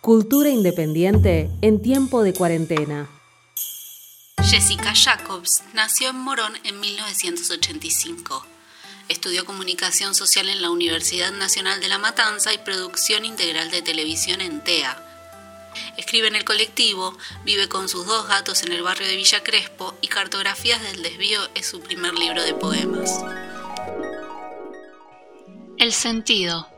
Cultura independiente en tiempo de cuarentena. Jessica Jacobs nació en Morón en 1985. Estudió comunicación social en la Universidad Nacional de La Matanza y producción integral de televisión en TEA. Escribe en el colectivo, vive con sus dos gatos en el barrio de Villa Crespo y Cartografías del Desvío es su primer libro de poemas. El sentido.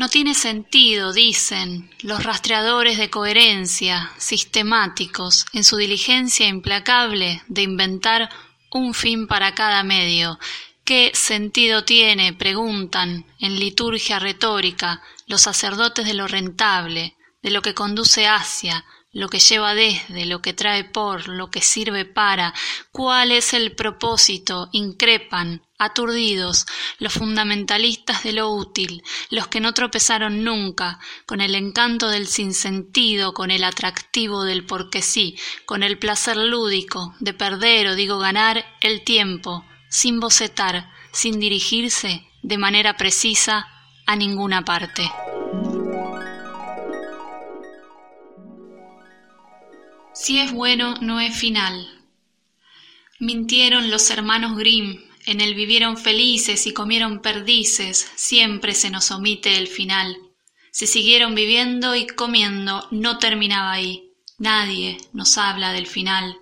No tiene sentido, dicen, los rastreadores de coherencia, sistemáticos, en su diligencia implacable de inventar un fin para cada medio. ¿Qué sentido tiene, preguntan, en liturgia retórica, los sacerdotes de lo rentable, de lo que conduce hacia, lo que lleva desde, lo que trae por, lo que sirve para, cuál es el propósito, increpan, aturdidos, los fundamentalistas de lo útil, los que no tropezaron nunca, con el encanto del sinsentido, con el atractivo del porque sí, con el placer lúdico de perder o digo ganar el tiempo, sin bocetar, sin dirigirse de manera precisa a ninguna parte. Si es bueno, no es final. Mintieron los hermanos Grimm, en él vivieron felices y comieron perdices, siempre se nos omite el final. Se siguieron viviendo y comiendo, no terminaba ahí. Nadie nos habla del final.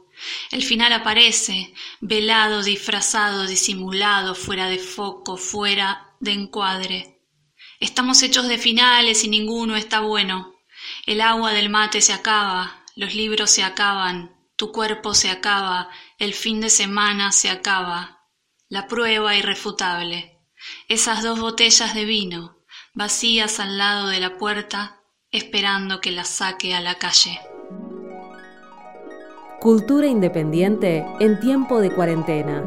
El final aparece, velado, disfrazado, disimulado, fuera de foco, fuera de encuadre. Estamos hechos de finales y ninguno está bueno. El agua del mate se acaba, los libros se acaban, tu cuerpo se acaba, el fin de semana se acaba. La prueba irrefutable. Esas dos botellas de vino, vacías al lado de la puerta, esperando que las saque a la calle. Cultura independiente en tiempo de cuarentena.